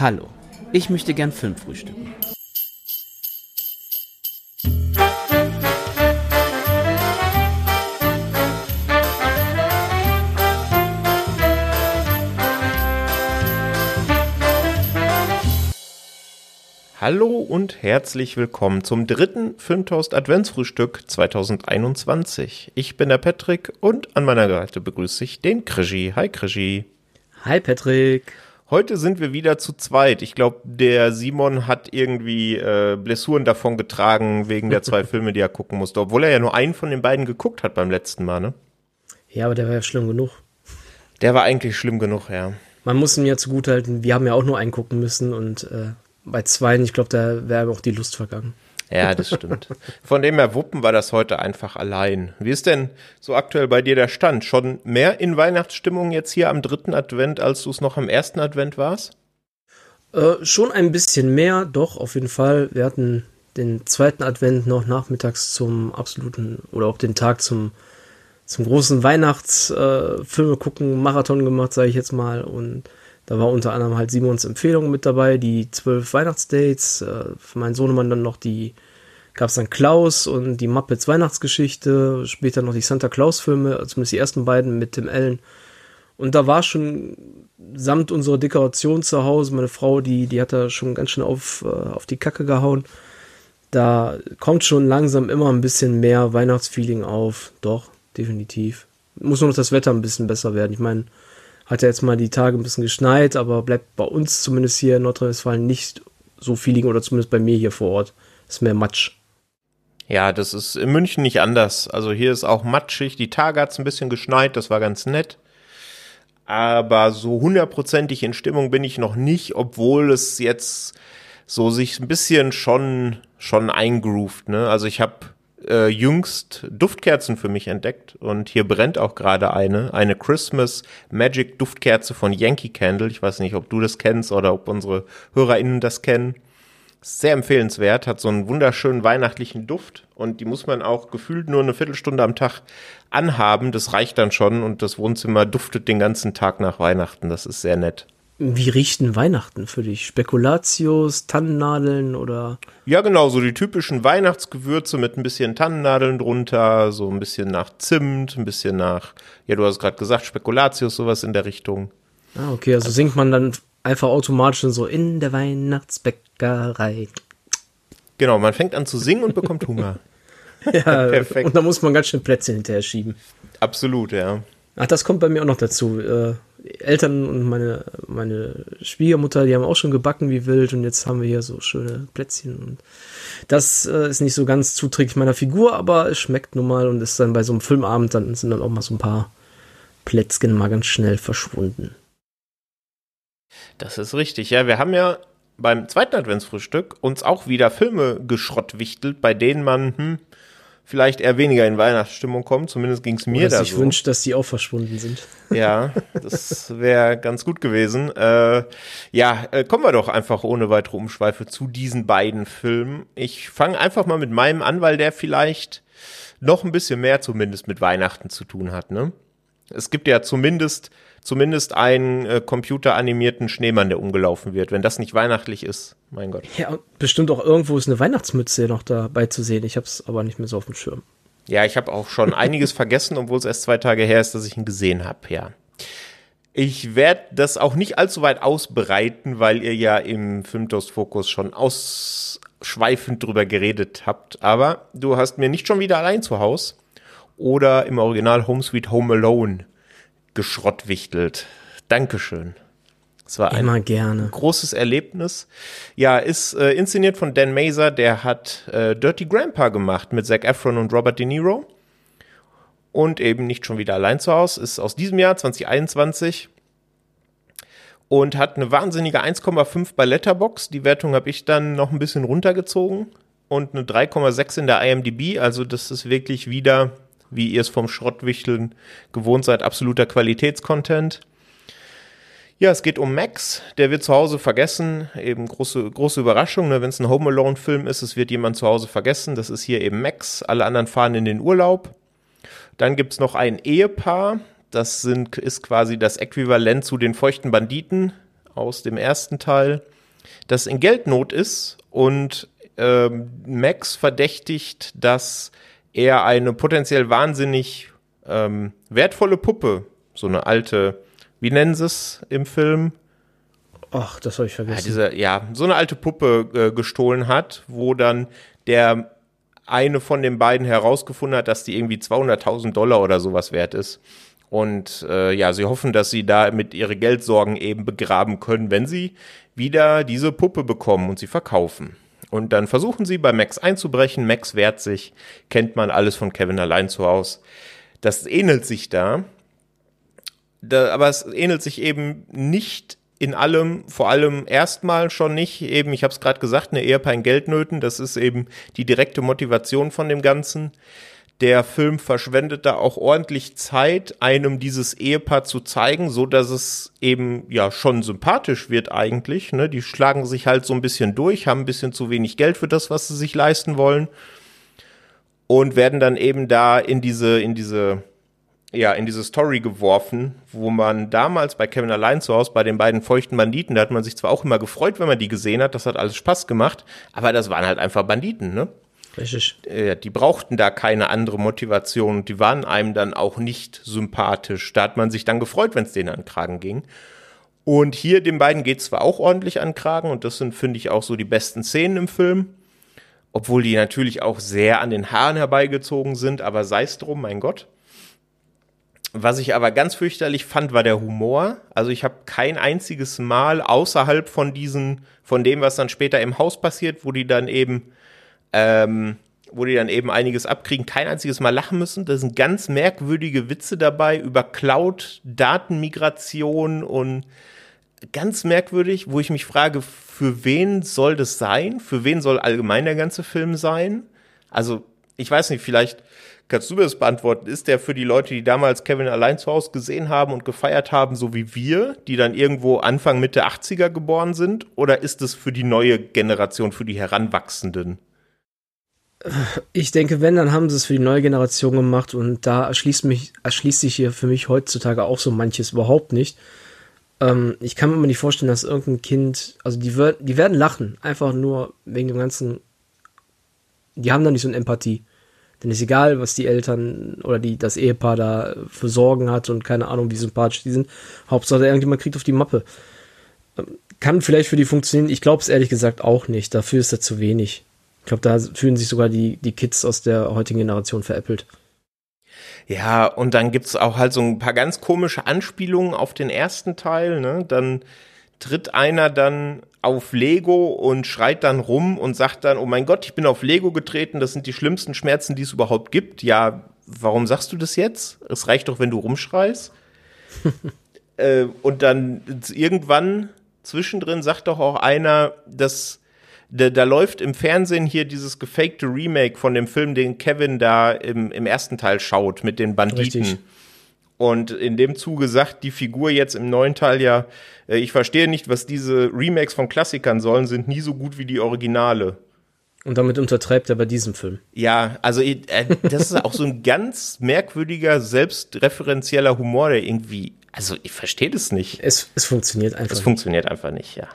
Hallo, ich möchte gern Film frühstücken. Hallo und herzlich willkommen zum dritten Filmtoast Adventsfrühstück 2021. Ich bin der Patrick und an meiner Seite begrüße ich den Krischi. Hi Krischi. Hi Patrick. Heute sind wir wieder zu zweit. Ich glaube, der Simon hat irgendwie äh, Blessuren davon getragen wegen der zwei Filme, die er gucken musste, obwohl er ja nur einen von den beiden geguckt hat beim letzten Mal, ne? Ja, aber der war ja schlimm genug. Der war eigentlich schlimm genug, ja. Man muss ihm ja zugutehalten, wir haben ja auch nur einen gucken müssen und äh, bei zweien, ich glaube, da wäre auch die Lust vergangen. Ja, das stimmt. Von dem her wuppen wir das heute einfach allein. Wie ist denn so aktuell bei dir der Stand? Schon mehr in Weihnachtsstimmung jetzt hier am dritten Advent, als du es noch am ersten Advent warst? Äh, schon ein bisschen mehr, doch, auf jeden Fall. Wir hatten den zweiten Advent noch nachmittags zum absoluten oder auch den Tag zum, zum großen Weihnachtsfilme äh, gucken, Marathon gemacht, sage ich jetzt mal. Und da war unter anderem halt Simons Empfehlung mit dabei, die zwölf Weihnachtsdates. Äh, für meinen Sohnemann dann noch die, gab es dann Klaus und die Muppets Weihnachtsgeschichte. Später noch die Santa Claus Filme, zumindest die ersten beiden mit Tim Allen. Und da war schon samt unserer Dekoration zu Hause, meine Frau, die, die hat da schon ganz schön auf, äh, auf die Kacke gehauen. Da kommt schon langsam immer ein bisschen mehr Weihnachtsfeeling auf. Doch, definitiv. Muss nur noch das Wetter ein bisschen besser werden. Ich meine, hat ja jetzt mal die Tage ein bisschen geschneit, aber bleibt bei uns zumindest hier in Nordrhein-Westfalen nicht so viel liegen oder zumindest bei mir hier vor Ort. Ist mehr Matsch. Ja, das ist in München nicht anders. Also hier ist auch matschig. Die Tage hat es ein bisschen geschneit, das war ganz nett. Aber so hundertprozentig in Stimmung bin ich noch nicht, obwohl es jetzt so sich ein bisschen schon, schon eingroovt. Ne? Also ich habe äh, jüngst Duftkerzen für mich entdeckt und hier brennt auch gerade eine, eine Christmas Magic Duftkerze von Yankee Candle. Ich weiß nicht, ob du das kennst oder ob unsere HörerInnen das kennen. Sehr empfehlenswert, hat so einen wunderschönen weihnachtlichen Duft und die muss man auch gefühlt nur eine Viertelstunde am Tag anhaben. Das reicht dann schon und das Wohnzimmer duftet den ganzen Tag nach Weihnachten. Das ist sehr nett. Wie riecht Weihnachten für dich? Spekulatius, Tannennadeln oder? Ja, genau, so die typischen Weihnachtsgewürze mit ein bisschen Tannennadeln drunter, so ein bisschen nach Zimt, ein bisschen nach, ja, du hast gerade gesagt, Spekulatius, sowas in der Richtung. Ah, okay, also singt man dann einfach automatisch so in der Weihnachtsbäckerei. Genau, man fängt an zu singen und bekommt Hunger. ja, perfekt. Und da muss man ganz schön Plätzchen hinterher schieben. Absolut, ja. Ach, das kommt bei mir auch noch dazu. Eltern und meine, meine Schwiegermutter, die haben auch schon gebacken wie wild und jetzt haben wir hier so schöne Plätzchen und das äh, ist nicht so ganz zuträglich meiner Figur, aber es schmeckt nun mal und ist dann bei so einem Filmabend, dann sind dann auch mal so ein paar Plätzchen mal ganz schnell verschwunden. Das ist richtig, ja. Wir haben ja beim zweiten Adventsfrühstück uns auch wieder Filme geschrottwichtelt, bei denen man, hm, vielleicht eher weniger in Weihnachtsstimmung kommen. Zumindest ging es mir Oder da ich so. Ich wünsche, dass die auch verschwunden sind. Ja, das wäre ganz gut gewesen. Äh, ja, äh, kommen wir doch einfach ohne weitere Umschweife zu diesen beiden Filmen. Ich fange einfach mal mit meinem an, weil der vielleicht noch ein bisschen mehr zumindest mit Weihnachten zu tun hat. Ne? Es gibt ja zumindest zumindest einen äh, computeranimierten Schneemann, der umgelaufen wird. Wenn das nicht weihnachtlich ist, mein Gott. Ja, bestimmt auch irgendwo ist eine Weihnachtsmütze noch dabei zu sehen. Ich habe es aber nicht mehr so auf dem Schirm. Ja, ich habe auch schon einiges vergessen, obwohl es erst zwei Tage her ist, dass ich ihn gesehen habe, ja. Ich werde das auch nicht allzu weit ausbreiten, weil ihr ja im Filmtoast Fokus schon ausschweifend drüber geredet habt. Aber du hast mir nicht schon wieder allein zu Haus oder im Original Home Sweet Home Alone geschrottwichtelt. Dankeschön. Es war Immer ein gerne. großes Erlebnis. Ja, ist äh, inszeniert von Dan Mazer, der hat äh, Dirty Grandpa gemacht mit Zac Efron und Robert De Niro. Und eben nicht schon wieder allein zu Hause, ist aus diesem Jahr 2021 und hat eine wahnsinnige 1,5 bei Letterbox. Die Wertung habe ich dann noch ein bisschen runtergezogen und eine 3,6 in der IMDb. Also das ist wirklich wieder wie ihr es vom Schrottwichteln gewohnt seid, absoluter Qualitätscontent. Ja, es geht um Max, der wird zu Hause vergessen. Eben große, große Überraschung, ne? wenn es ein Home Alone-Film ist, es wird jemand zu Hause vergessen. Das ist hier eben Max. Alle anderen fahren in den Urlaub. Dann gibt's noch ein Ehepaar. Das sind, ist quasi das Äquivalent zu den feuchten Banditen aus dem ersten Teil, das in Geldnot ist und ähm, Max verdächtigt, dass er eine potenziell wahnsinnig ähm, wertvolle Puppe, so eine alte, wie nennen sie es im Film? Ach, das habe ich vergessen. Ja, diese, ja, so eine alte Puppe äh, gestohlen hat, wo dann der eine von den beiden herausgefunden hat, dass die irgendwie 200.000 Dollar oder sowas wert ist. Und äh, ja, sie hoffen, dass sie da mit ihre Geldsorgen eben begraben können, wenn sie wieder diese Puppe bekommen und sie verkaufen. Und dann versuchen sie bei Max einzubrechen. Max wehrt sich, kennt man alles von Kevin allein zu Hause. Das ähnelt sich da. da aber es ähnelt sich eben nicht in allem, vor allem erstmal schon nicht, eben, ich habe es gerade gesagt, eine Ehepaar in Geldnöten, das ist eben die direkte Motivation von dem Ganzen. Der Film verschwendet da auch ordentlich Zeit, einem dieses Ehepaar zu zeigen, so dass es eben ja schon sympathisch wird eigentlich. Ne? Die schlagen sich halt so ein bisschen durch, haben ein bisschen zu wenig Geld für das, was sie sich leisten wollen und werden dann eben da in diese in diese ja, in diese Story geworfen, wo man damals bei Kevin allein zu Hause bei den beiden feuchten Banditen, da hat man sich zwar auch immer gefreut, wenn man die gesehen hat, das hat alles Spaß gemacht, aber das waren halt einfach Banditen, ne? Richtig. Äh, die brauchten da keine andere Motivation und die waren einem dann auch nicht sympathisch. Da hat man sich dann gefreut, wenn es denen an Kragen ging. Und hier den beiden geht zwar auch ordentlich an Kragen und das sind, finde ich, auch so die besten Szenen im Film. Obwohl die natürlich auch sehr an den Haaren herbeigezogen sind, aber sei es drum, mein Gott. Was ich aber ganz fürchterlich fand, war der Humor. Also ich habe kein einziges Mal außerhalb von diesen, von dem, was dann später im Haus passiert, wo die dann eben, ähm, wo die dann eben einiges abkriegen, kein einziges Mal lachen müssen. Da sind ganz merkwürdige Witze dabei über Cloud, Datenmigration und ganz merkwürdig, wo ich mich frage, für wen soll das sein? Für wen soll allgemein der ganze Film sein? Also ich weiß nicht, vielleicht Kannst du mir das beantworten? Ist der für die Leute, die damals Kevin allein zu Hause gesehen haben und gefeiert haben, so wie wir, die dann irgendwo Anfang Mitte 80er geboren sind? Oder ist es für die neue Generation, für die Heranwachsenden? Ich denke, wenn, dann haben sie es für die neue Generation gemacht und da erschließt, mich, erschließt sich hier für mich heutzutage auch so manches überhaupt nicht. Ähm, ich kann mir nicht vorstellen, dass irgendein Kind, also die, die werden lachen, einfach nur wegen dem ganzen, die haben da nicht so eine Empathie. Denn ist egal, was die Eltern oder die, das Ehepaar da für Sorgen hat und keine Ahnung, wie sympathisch die sind. Hauptsache, irgendjemand kriegt auf die Mappe. Ähm, kann vielleicht für die funktionieren. Ich glaube es ehrlich gesagt auch nicht. Dafür ist er zu wenig. Ich glaube, da fühlen sich sogar die, die Kids aus der heutigen Generation veräppelt. Ja, und dann gibt's auch halt so ein paar ganz komische Anspielungen auf den ersten Teil, ne? Dann tritt einer dann auf Lego und schreit dann rum und sagt dann, oh mein Gott, ich bin auf Lego getreten, das sind die schlimmsten Schmerzen, die es überhaupt gibt. Ja, warum sagst du das jetzt? Es reicht doch, wenn du rumschreist. äh, und dann irgendwann zwischendrin sagt doch auch einer, dass da, da läuft im Fernsehen hier dieses gefakte Remake von dem Film, den Kevin da im, im ersten Teil schaut mit den Banditen. Richtig. Und in dem Zuge sagt die Figur jetzt im neuen Teil ja, äh, ich verstehe nicht, was diese Remakes von Klassikern sollen, sind nie so gut wie die Originale. Und damit untertreibt er bei diesem Film. Ja, also äh, das ist auch so ein ganz merkwürdiger, selbstreferenzieller Humor, der irgendwie, also ich verstehe das nicht. Es, es funktioniert einfach. Es nicht. funktioniert einfach nicht, ja.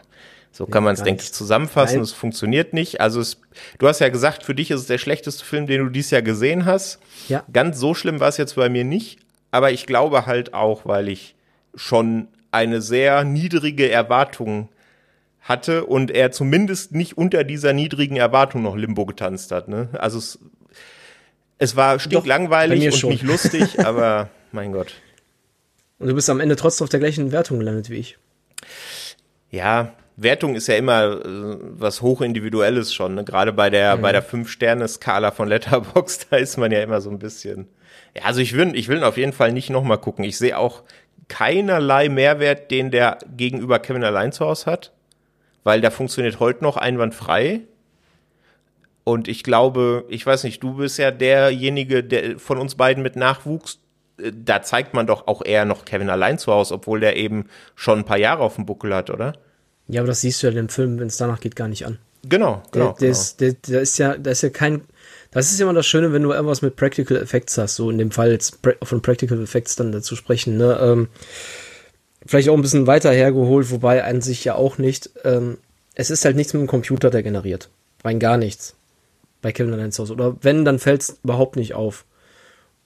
So kann man es, denke ich, zusammenfassen. Es funktioniert nicht. Also es, du hast ja gesagt, für dich ist es der schlechteste Film, den du dieses Jahr gesehen hast. Ja. Ganz so schlimm war es jetzt bei mir nicht aber ich glaube halt auch, weil ich schon eine sehr niedrige Erwartung hatte und er zumindest nicht unter dieser niedrigen Erwartung noch Limbo getanzt hat. Ne? Also es, es war stinklangweilig und schon. nicht lustig, aber mein Gott. Und du bist am Ende trotzdem auf der gleichen Wertung gelandet wie ich. Ja, Wertung ist ja immer äh, was hochindividuelles schon. Ne? Gerade bei der mhm. bei der fünf Sterne Skala von Letterbox, da ist man ja immer so ein bisschen ja, also ich will, ich will auf jeden Fall nicht nochmal gucken. Ich sehe auch keinerlei Mehrwert, den der gegenüber Kevin allein zu Hause hat, weil der funktioniert heute noch einwandfrei. Und ich glaube, ich weiß nicht, du bist ja derjenige, der von uns beiden mit Nachwuchs, äh, da zeigt man doch auch eher noch Kevin allein zu Hause, obwohl der eben schon ein paar Jahre auf dem Buckel hat, oder? Ja, aber das siehst du ja in dem Film, wenn es danach geht, gar nicht an. Genau, genau. Der, der, genau. Ist, der, der ist ja, da ist ja kein, das ist immer das Schöne, wenn du irgendwas mit Practical Effects hast, so in dem Fall jetzt von Practical Effects dann dazu sprechen, ne? Ähm, vielleicht auch ein bisschen weiter hergeholt, wobei an sich ja auch nicht. Ähm, es ist halt nichts mit dem Computer, der generiert. Rein gar nichts. Bei Kevin Allein Haus. Oder wenn, dann fällt es überhaupt nicht auf.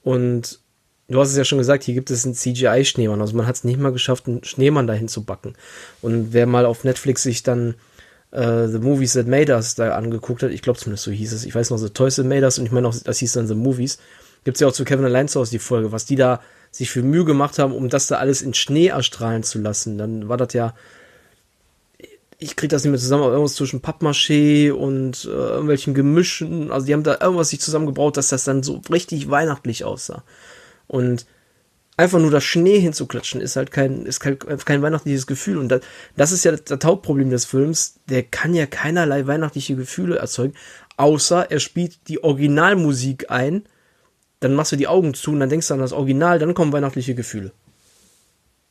Und du hast es ja schon gesagt, hier gibt es einen CGI-Schneemann. Also man hat es nicht mal geschafft, einen Schneemann dahin zu backen. Und wer mal auf Netflix sich dann äh, The Movies That Made Us da angeguckt hat, ich glaube zumindest so hieß es, ich weiß noch, The Toys That Made Us und ich meine auch, das hieß dann The Movies, gibt es ja auch zu Kevin Allein Haus die Folge, was die da sich für Mühe gemacht haben, um das da alles in Schnee erstrahlen zu lassen. Dann war das ja ich krieg das nicht mehr zusammen, aber irgendwas zwischen Pappmaché und äh, irgendwelchen Gemischen. Also die haben da irgendwas sich zusammengebraut, dass das dann so richtig weihnachtlich aussah. Und einfach nur das Schnee hinzuklatschen ist halt kein, ist kein, kein weihnachtliches Gefühl. Und das, das ist ja das, das Hauptproblem des Films. Der kann ja keinerlei weihnachtliche Gefühle erzeugen, außer er spielt die Originalmusik ein. Dann machst du die Augen zu und dann denkst du an das Original, dann kommen weihnachtliche Gefühle.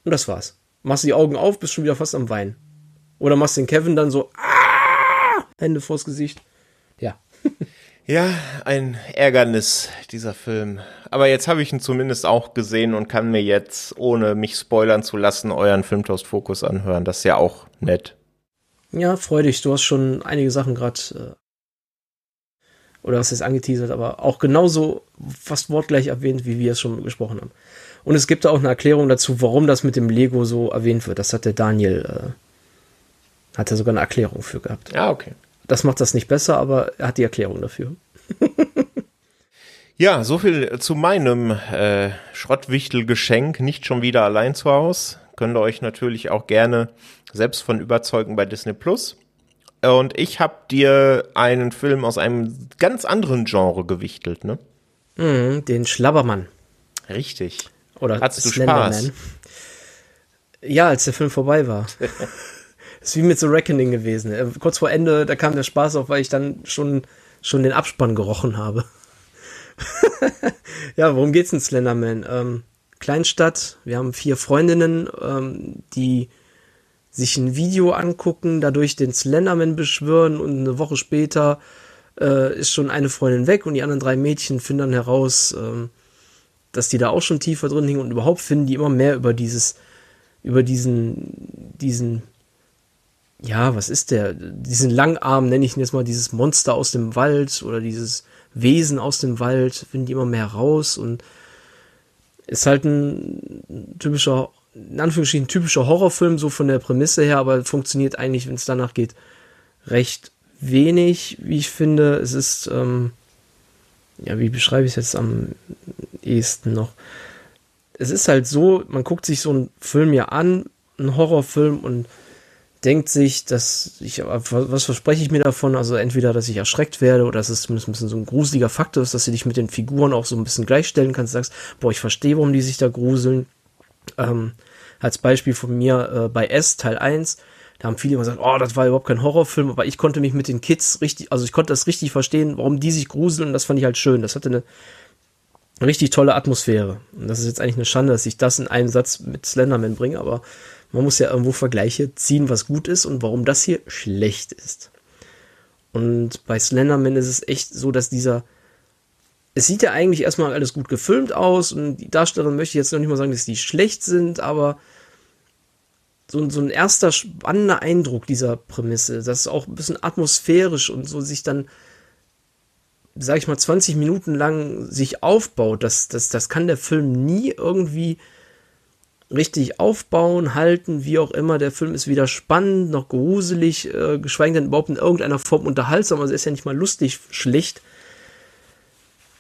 Und das war's. Machst du die Augen auf, bist schon wieder fast am Weinen. Oder machst den Kevin dann so, ah, Hände vors Gesicht. Ja. ja, ein Ärgernis, dieser Film. Aber jetzt habe ich ihn zumindest auch gesehen und kann mir jetzt, ohne mich spoilern zu lassen, euren Filmtoast-Fokus anhören. Das ist ja auch nett. Ja, freu dich. Du hast schon einige Sachen gerade äh, oder hast es angeteasert, aber auch genauso fast wortgleich erwähnt, wie wir es schon gesprochen haben. Und es gibt da auch eine Erklärung dazu, warum das mit dem Lego so erwähnt wird. Das hat der Daniel äh, hat er sogar eine Erklärung für gehabt. Ja, okay. Das macht das nicht besser, aber er hat die Erklärung dafür. ja, so viel zu meinem äh, Schrottwichtel-Geschenk. Nicht schon wieder allein zu Hause. Könnt ihr euch natürlich auch gerne selbst von überzeugen bei Disney Plus. Und ich habe dir einen Film aus einem ganz anderen Genre gewichtelt, ne? Mm, den Schlabbermann. Richtig. Oder Hattest du Spaß? Ja, als der Film vorbei war. ist wie mit The Reckoning gewesen. Äh, kurz vor Ende, da kam der Spaß auf, weil ich dann schon, schon den Abspann gerochen habe. ja, worum geht's in Slenderman? Ähm, Kleinstadt, wir haben vier Freundinnen, ähm, die sich ein Video angucken, dadurch den Slenderman beschwören und eine Woche später äh, ist schon eine Freundin weg und die anderen drei Mädchen finden dann heraus, ähm, dass die da auch schon tiefer drin hingen und überhaupt finden die immer mehr über dieses, über diesen, diesen ja, was ist der? Diesen Langarm nenne ich ihn jetzt mal, dieses Monster aus dem Wald oder dieses Wesen aus dem Wald, finden die immer mehr raus und ist halt ein typischer, in Anführungsstrichen typischer Horrorfilm, so von der Prämisse her, aber funktioniert eigentlich, wenn es danach geht, recht wenig, wie ich finde. Es ist, ähm, ja, wie beschreibe ich es jetzt am ehesten noch? Es ist halt so, man guckt sich so einen Film ja an, einen Horrorfilm und denkt sich, dass ich, was verspreche ich mir davon? Also entweder, dass ich erschreckt werde oder dass es zumindest ein bisschen so ein gruseliger Faktor ist, dass du dich mit den Figuren auch so ein bisschen gleichstellen kannst, sagst, boah, ich verstehe, warum die sich da gruseln. Ähm, als Beispiel von mir äh, bei S Teil 1, da haben viele immer gesagt, oh, das war überhaupt kein Horrorfilm, aber ich konnte mich mit den Kids richtig, also ich konnte das richtig verstehen, warum die sich gruseln und das fand ich halt schön. Das hatte eine richtig tolle Atmosphäre. Und das ist jetzt eigentlich eine Schande, dass ich das in einem Satz mit Slenderman bringe, aber man muss ja irgendwo Vergleiche ziehen, was gut ist und warum das hier schlecht ist. Und bei Slenderman ist es echt so, dass dieser. Es sieht ja eigentlich erstmal alles gut gefilmt aus und die Darsteller möchte ich jetzt noch nicht mal sagen, dass die schlecht sind, aber so, so ein erster spannender Eindruck dieser Prämisse, das ist auch ein bisschen atmosphärisch und so sich dann, sag ich mal, 20 Minuten lang sich aufbaut, das, das, das kann der Film nie irgendwie richtig aufbauen, halten, wie auch immer. Der Film ist weder spannend noch gruselig, äh, geschweige denn überhaupt in irgendeiner Form unterhaltsam. Also er ist ja nicht mal lustig, schlicht.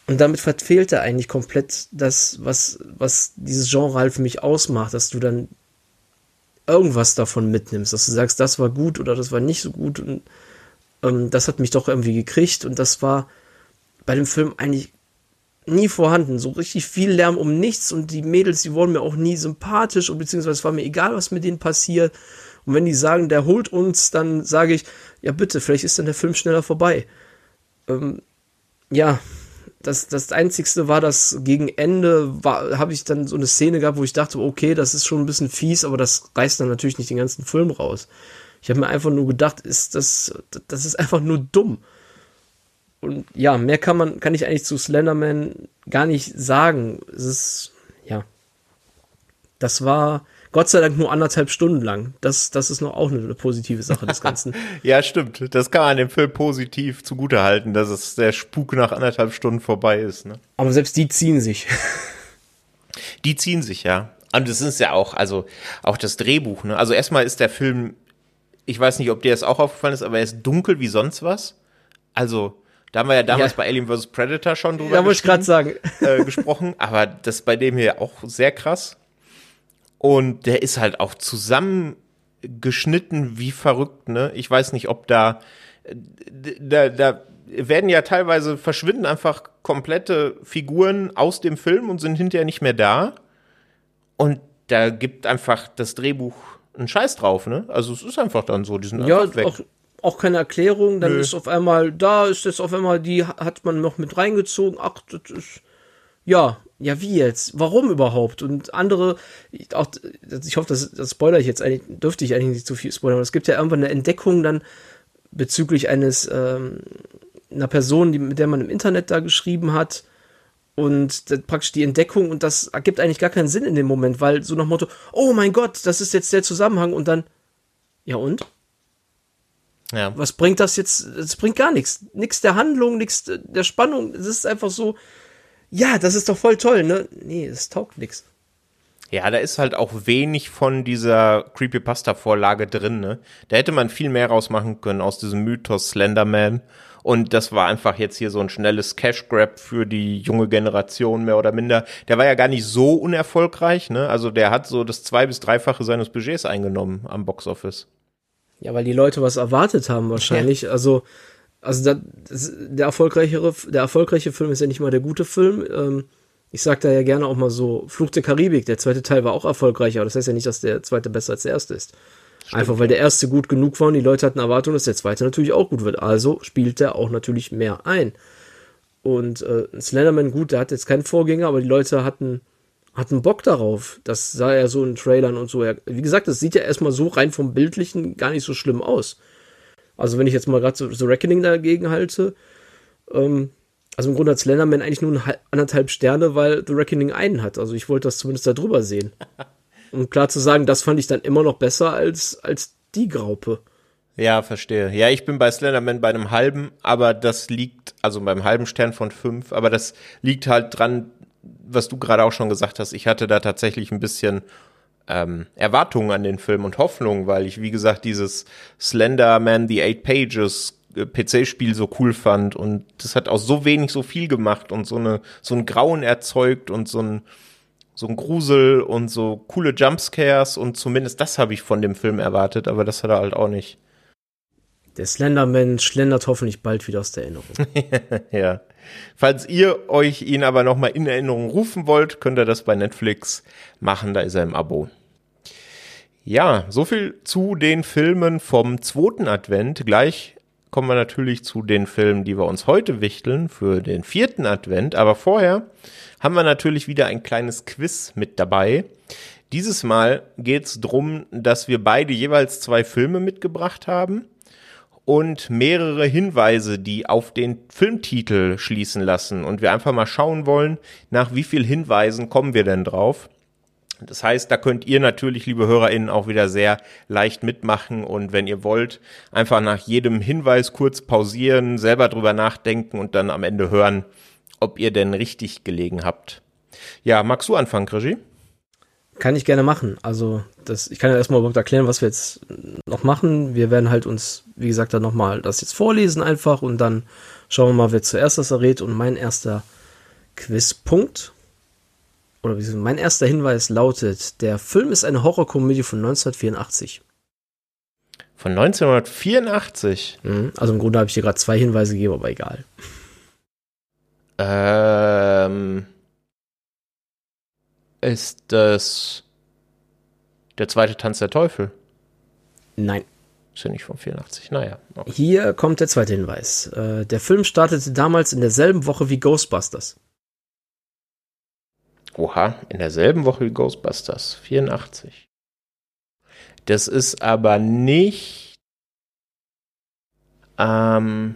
Und damit verfehlt er eigentlich komplett das, was, was dieses Genre halt für mich ausmacht, dass du dann irgendwas davon mitnimmst, dass du sagst, das war gut oder das war nicht so gut. Und ähm, das hat mich doch irgendwie gekriegt. Und das war bei dem Film eigentlich nie vorhanden. So richtig viel Lärm um nichts und die Mädels, die wurden mir auch nie sympathisch und beziehungsweise es war mir egal, was mit denen passiert. Und wenn die sagen, der holt uns, dann sage ich, ja bitte, vielleicht ist dann der Film schneller vorbei. Ähm, ja, das, das Einzigste war, dass gegen Ende habe ich dann so eine Szene gehabt, wo ich dachte, okay, das ist schon ein bisschen fies, aber das reißt dann natürlich nicht den ganzen Film raus. Ich habe mir einfach nur gedacht, ist das, das ist einfach nur dumm und ja, mehr kann man, kann ich eigentlich zu Slenderman gar nicht sagen. Es ist, ja. Das war Gott sei Dank nur anderthalb Stunden lang. Das, das ist noch auch eine, positive Sache des Ganzen. ja, stimmt. Das kann man dem Film positiv zugutehalten, dass es der Spuk nach anderthalb Stunden vorbei ist. Ne? Aber selbst die ziehen sich. Die ziehen sich, ja. Und das ist ja auch, also auch das Drehbuch. Ne? Also erstmal ist der Film, ich weiß nicht, ob dir das auch aufgefallen ist, aber er ist dunkel wie sonst was. Also da haben wir ja damals ja. bei Alien vs. Predator schon drüber ja, wollte ich gerade sagen. Äh, gesprochen, aber das ist bei dem hier auch sehr krass. Und der ist halt auch zusammengeschnitten wie verrückt, ne? Ich weiß nicht, ob da, da, da werden ja teilweise verschwinden einfach komplette Figuren aus dem Film und sind hinterher nicht mehr da. Und da gibt einfach das Drehbuch einen Scheiß drauf, ne? Also es ist einfach dann so, die sind ja, einfach weg. Auch, auch keine Erklärung, dann Nö. ist auf einmal, da ist jetzt auf einmal, die hat man noch mit reingezogen, ach, das ist, ja, ja, wie jetzt? Warum überhaupt? Und andere, auch, ich hoffe, das, das spoiler ich jetzt eigentlich, dürfte ich eigentlich nicht zu viel spoilern, aber es gibt ja irgendwann eine Entdeckung dann bezüglich eines, ähm, einer Person, die, mit der man im Internet da geschrieben hat, und praktisch die Entdeckung und das ergibt eigentlich gar keinen Sinn in dem Moment, weil so nach Motto, oh mein Gott, das ist jetzt der Zusammenhang und dann, ja und? Ja. Was bringt das jetzt? Es bringt gar nichts. Nichts der Handlung, nichts der Spannung. Es ist einfach so, ja, das ist doch voll toll, ne? Nee, es taugt nichts. Ja, da ist halt auch wenig von dieser Creepypasta-Vorlage drin, ne? Da hätte man viel mehr rausmachen können aus diesem Mythos Slenderman. Und das war einfach jetzt hier so ein schnelles Cash-Grab für die junge Generation, mehr oder minder. Der war ja gar nicht so unerfolgreich, ne? Also der hat so das zwei- bis dreifache seines Budgets eingenommen am Boxoffice. Ja, weil die Leute was erwartet haben wahrscheinlich. Ja. Also, also da, das, der erfolgreichere, der erfolgreiche Film ist ja nicht mal der gute Film. Ähm, ich sag da ja gerne auch mal so, Fluch der Karibik, der zweite Teil war auch erfolgreicher, aber das heißt ja nicht, dass der zweite besser als der erste ist. Stimmt, Einfach weil der erste gut genug war und die Leute hatten Erwartungen, dass der zweite natürlich auch gut wird. Also spielt der auch natürlich mehr ein. Und äh, Slenderman, gut, der hat jetzt keinen Vorgänger, aber die Leute hatten hatten Bock darauf. Das sah ja so in Trailern und so. Wie gesagt, das sieht ja erstmal so rein vom Bildlichen gar nicht so schlimm aus. Also wenn ich jetzt mal gerade so The Reckoning dagegen halte, ähm, also im Grunde hat Slenderman eigentlich nur anderthalb Sterne, weil The Reckoning einen hat. Also ich wollte das zumindest da drüber sehen. Um klar zu sagen, das fand ich dann immer noch besser als, als die Graupe. Ja, verstehe. Ja, ich bin bei Slenderman bei einem halben, aber das liegt, also beim halben Stern von fünf, aber das liegt halt dran, was du gerade auch schon gesagt hast, ich hatte da tatsächlich ein bisschen ähm, Erwartungen an den Film und Hoffnung, weil ich, wie gesagt, dieses Slender Man The Eight Pages äh, PC-Spiel so cool fand und das hat auch so wenig so viel gemacht und so eine so ein Grauen erzeugt und so ein so ein Grusel und so coole Jumpscares und zumindest das habe ich von dem Film erwartet, aber das hat er halt auch nicht. Der Slenderman schlendert hoffentlich bald wieder aus der Erinnerung. ja. Falls ihr euch ihn aber nochmal in Erinnerung rufen wollt, könnt ihr das bei Netflix machen, da ist er im Abo. Ja, so viel zu den Filmen vom zweiten Advent. Gleich kommen wir natürlich zu den Filmen, die wir uns heute wichteln für den vierten Advent. Aber vorher haben wir natürlich wieder ein kleines Quiz mit dabei. Dieses Mal geht es darum, dass wir beide jeweils zwei Filme mitgebracht haben und mehrere Hinweise, die auf den Filmtitel schließen lassen. Und wir einfach mal schauen wollen, nach wie viel Hinweisen kommen wir denn drauf. Das heißt, da könnt ihr natürlich, liebe HörerInnen, auch wieder sehr leicht mitmachen und wenn ihr wollt, einfach nach jedem Hinweis kurz pausieren, selber drüber nachdenken und dann am Ende hören, ob ihr denn richtig gelegen habt. Ja, magst du anfangen, Regie? Kann ich gerne machen. Also, das, ich kann ja erstmal überhaupt erklären, was wir jetzt noch machen. Wir werden halt uns, wie gesagt, dann nochmal das jetzt vorlesen einfach und dann schauen wir mal, wer zuerst das errät. Und mein erster Quizpunkt, oder wie mein erster Hinweis lautet, der Film ist eine Horrorkomödie von 1984. Von 1984? Mhm, also im Grunde habe ich dir gerade zwei Hinweise gegeben, aber egal. Ähm ist das der zweite Tanz der Teufel? Nein. Ist ja nicht von 84. Naja. Okay. Hier kommt der zweite Hinweis. Äh, der Film startete damals in derselben Woche wie Ghostbusters. Oha, in derselben Woche wie Ghostbusters. 84. Das ist aber nicht. Ähm.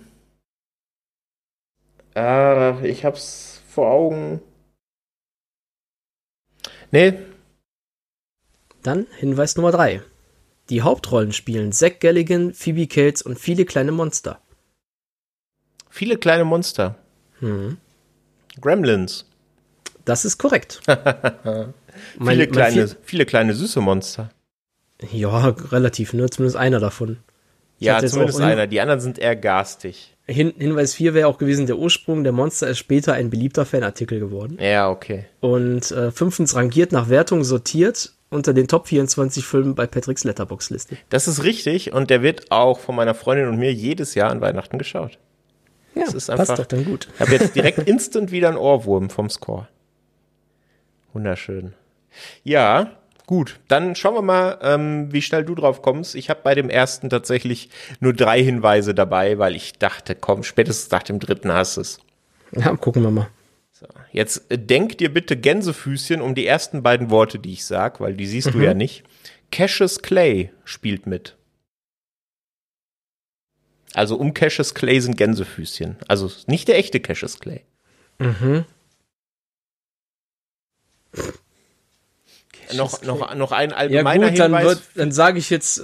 Äh, ich hab's vor Augen. Nee. Dann Hinweis Nummer 3. Die Hauptrollen spielen Zack Galligan, Phoebe Cates und viele kleine Monster. Viele kleine Monster. Hm. Gremlins. Das ist korrekt. viele, Mein- kleine, vier- viele kleine süße Monster. Ja, relativ, ne? Zumindest einer davon. Ich Ja, zumindest einer. Die anderen sind eher garstig. Hin Hinweis 4 wäre auch gewesen, der Ursprung der Monster ist später ein beliebter Fanartikel geworden. Ja, okay. Und äh, fünftens rangiert nach Wertung sortiert unter den Top 24 Filmen bei Patricks Letterbox-Liste. Das ist richtig und der wird auch von meiner Freundin und mir jedes Jahr an Weihnachten geschaut. Ja, ist passt einfach- doch dann gut. Ich habe jetzt direkt instant wieder einen Ohrwurm vom Score. Wunderschön. Ja, gut. Dann schauen wir mal, ähm, wie schnell du drauf kommst. Ich habe bei dem ersten tatsächlich nur drei Hinweise dabei, weil ich dachte, komm, spätestens nach dem dritten hast du es. Ja, gucken wir mal. So, jetzt äh, denk dir bitte Gänsefüßchen um die ersten beiden Worte, die ich sag, weil die siehst du ja nicht. Cassius Clay spielt mit. Also um Cassius Clay sind Gänsefüßchen. Also nicht der echte Cassius Clay. Mhm. Noch, noch, noch ein Ja allgemeiner gut, dann, Hinweis. wird, dann sage ich jetzt, äh,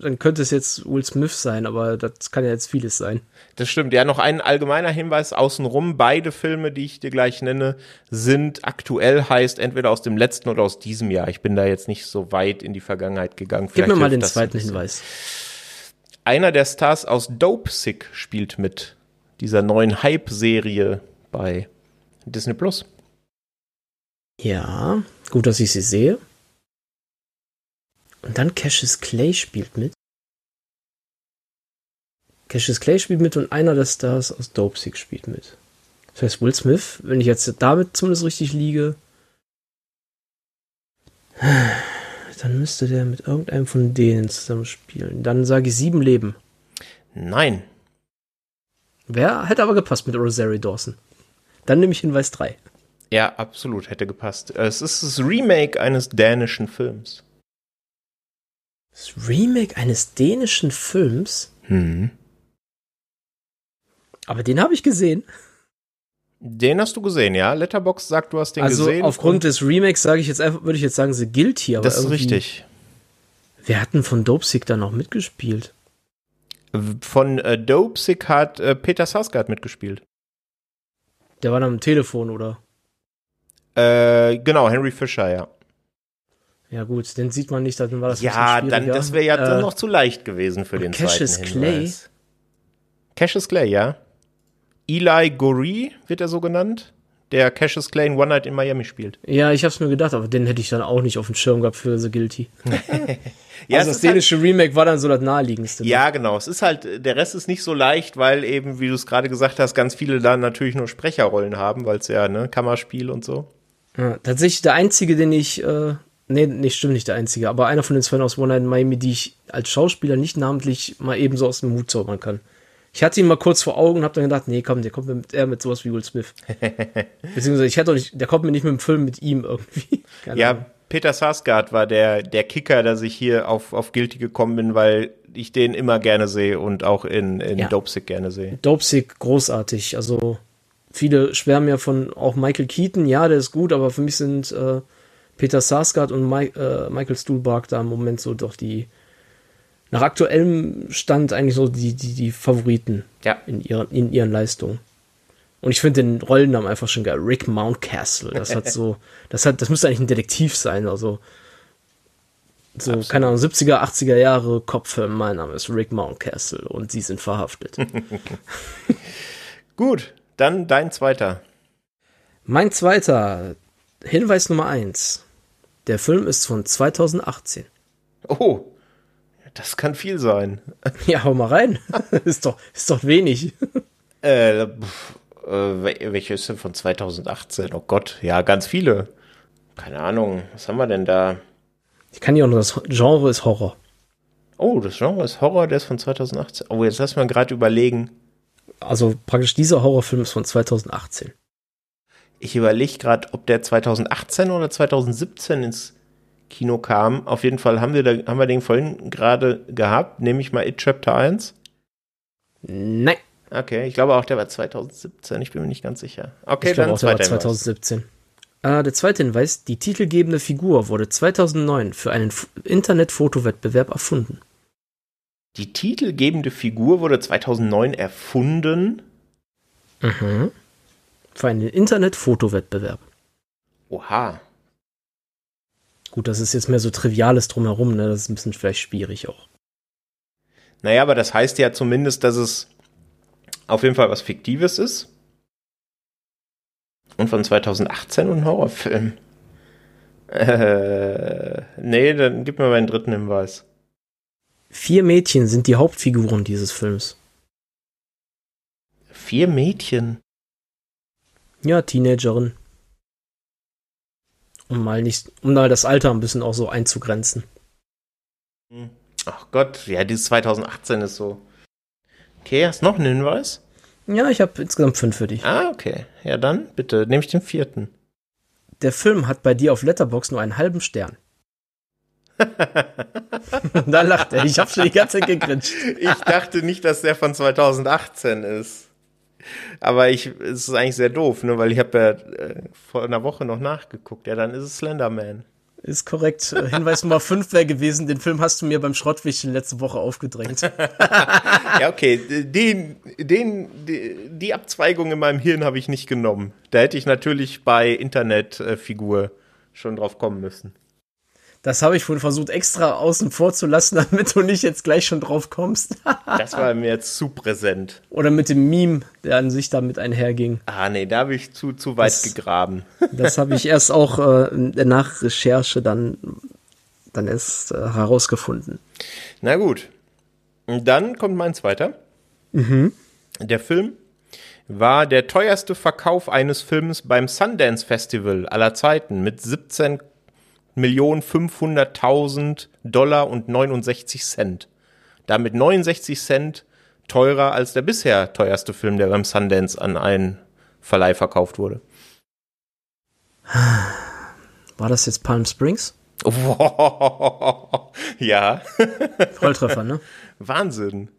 dann könnte es jetzt Will Smith sein, aber das kann ja jetzt vieles sein. Das stimmt. Ja, noch ein allgemeiner Hinweis außenrum. Beide Filme, die ich dir gleich nenne, sind aktuell heißt entweder aus dem letzten oder aus diesem Jahr. Ich bin da jetzt nicht so weit in die Vergangenheit gegangen. Gib mir Vielleicht mal den zweiten. Hinweis. Einer der Stars aus Dope Sick spielt mit. Dieser neuen Hype-Serie bei Disney Plus. Ja, gut, dass ich sie sehe. Und dann Cassius Clay spielt mit. Cassius Clay spielt mit und einer der Stars aus Dope Sick spielt mit. Das heißt, Will Smith, wenn ich jetzt damit zumindest richtig liege, dann müsste der mit irgendeinem von denen zusammenspielen. Dann sage ich sieben Leben. Nein. Wer hätte aber gepasst mit Rosario Dawson? Dann nehme ich Hinweis 3. Ja, absolut, hätte gepasst. Es ist das Remake eines dänischen Films. Das Remake eines dänischen Films, Hm. aber den habe ich gesehen. Den hast du gesehen, ja? Letterbox sagt, du hast den also gesehen. aufgrund und des Remakes sage ich jetzt einfach, würde ich jetzt sagen, The Guilty, aber Das ist richtig. Wer hat denn von Dopesick da noch mitgespielt? Von äh, Dope Sick hat äh, Peter Sarsgaard mitgespielt. Der war dann am Telefon, oder? Äh, genau, Henry Fisher, ja. Ja gut, den sieht man nicht, dann war das Ja, dann, das wäre ja dann Äh, noch zu leicht gewesen für den Cassius zweiten Clay? Hinweis. Cassius Clay, ja. Eli Goree wird er so genannt, der Cassius Clay in One Night in Miami spielt. Ja, ich hab's mir gedacht, aber den hätte ich dann auch nicht auf dem Schirm gehabt für The Guilty. Ja, also das halt, dänische Remake war dann so das naheliegendste. ne? ja, genau. Es ist halt, der Rest ist nicht so leicht, weil eben, wie du es gerade gesagt hast, ganz viele da natürlich nur Sprecherrollen haben, weil es ja, ne, Kammerspiel und so. Ja, tatsächlich der einzige, den ich, äh, nee, nee, stimmt nicht der einzige, aber einer von den zwei aus One Night in Miami, die ich als Schauspieler nicht namentlich mal eben so aus dem Hut zaubern kann. Ich hatte ihn mal kurz vor Augen und hab dann gedacht, nee, komm, der kommt mir mit, eher mit sowas wie Will Smith. Beziehungsweise ich hätte nicht, der kommt mir nicht mit dem Film mit ihm irgendwie. Keine Ja, Ahnung. Peter Sarsgaard war der, der Kicker, dass ich hier auf, auf Guilty gekommen bin, weil ich den immer gerne sehe und auch in, in Ja. Dope Sick gerne sehe. Dopesick, großartig. Also viele schwärmen ja von auch Michael Keaton, ja, der ist gut, aber für mich sind äh, Peter Sarsgaard und Mi äh, Michael Stuhlbarg da im Moment so doch die nach aktuellem Stand eigentlich so die, die, die Favoriten Ja. in ihren, in ihren Leistungen. Und ich finde den Rollennamen einfach schon geil. Rick Mountcastle. Das hat so, das hat, das müsste eigentlich ein Detektiv sein, also so, Absolut. keine Ahnung, 70er, 80er Jahre Kopffilm. Mein Name ist Rick Mountcastle und sie sind verhaftet. Gut, dann dein zweiter. Mein zweiter Hinweis Nummer eins. Der Film ist von 2018. Oh, das kann viel sein. Ja, hau mal rein. ist doch, ist doch wenig. Äh, pff, äh, wel- welche ist denn von 2018? Oh Gott, ja, ganz viele. Keine Ahnung, was haben wir denn da? Ich kann ja auch nur, das Genre ist Horror. Oh, das Genre ist Horror, der ist von 2018. Oh, jetzt lass mal gerade überlegen. Also praktisch dieser Horrorfilm ist von 2018. Ich überlege gerade, ob der 2018 oder 2017 ins Kino kam. Auf jeden Fall haben wir, da, haben wir den vorhin gerade gehabt. Nehme ich mal It Chapter 1. Nein, Okay, ich glaube auch, der war 2017. Ich bin mir nicht ganz sicher. Okay, ich dann auch, der war zweiter Hinweis. 2017. Äh, der zweite Hinweis, die titelgebende Figur wurde 2009 für einen Internetfotowettbewerb erfunden. Die titelgebende Figur wurde 2009 erfunden. Mhm. Für einen Internetfotowettbewerb. Oha. Gut, das ist jetzt mehr so Triviales drumherum, ne? Das ist ein bisschen vielleicht schwierig auch. Naja, aber das heißt ja zumindest, dass es auf jeden Fall was Fiktives ist. Und von 2018 ein Horrorfilm. Äh, nee, dann gib mir mal einen dritten Hinweis. Vier Mädchen sind die Hauptfiguren dieses Films. Vier Mädchen? Ja, Teenagerin. Um mal nicht, um mal das Alter ein bisschen auch so einzugrenzen. Ach Gott, ja, dieses 2018 ist so. Okay, hast du noch einen Hinweis? Ja, ich habe insgesamt fünf für dich. Ah, okay. Ja, dann bitte, nehme ich den vierten. Der Film hat bei dir auf Letterbox nur einen halben Stern. da lacht er. Ich habe schon die ganze Zeit gegrinst. ich dachte nicht, dass der von 2018 ist. Aber ich, es ist eigentlich sehr doof, ne? weil ich habe ja äh, vor einer Woche noch nachgeguckt. Ja, dann ist es Slenderman. Ist korrekt. Hinweis Nummer 5 wäre gewesen, den Film hast du mir beim Schrottwichteln letzte Woche aufgedrängt. ja, okay. Den, den, die, die Abzweigung in meinem Hirn habe ich nicht genommen. Da hätte ich natürlich bei Internetfigur schon drauf kommen müssen. Das habe ich wohl versucht extra außen vor zu lassen, damit du nicht jetzt gleich schon drauf kommst. das war mir jetzt zu präsent. Oder mit dem Meme, der an sich damit einherging. Ah, nee, da habe ich zu, zu weit das, gegraben. das habe ich erst auch äh, nach Recherche dann, dann erst äh, herausgefunden. Na gut. Dann kommt mein zweiter. Mhm. Der Film war der teuerste Verkauf eines Films beim Sundance Festival aller Zeiten mit 17 500.000 Dollar und 69 Cent. Damit 69 Cent teurer als der bisher teuerste Film, der beim Sundance an einen Verleih verkauft wurde. War das jetzt Palm Springs? Oh, ja. Volltreffer, ne? Wahnsinn.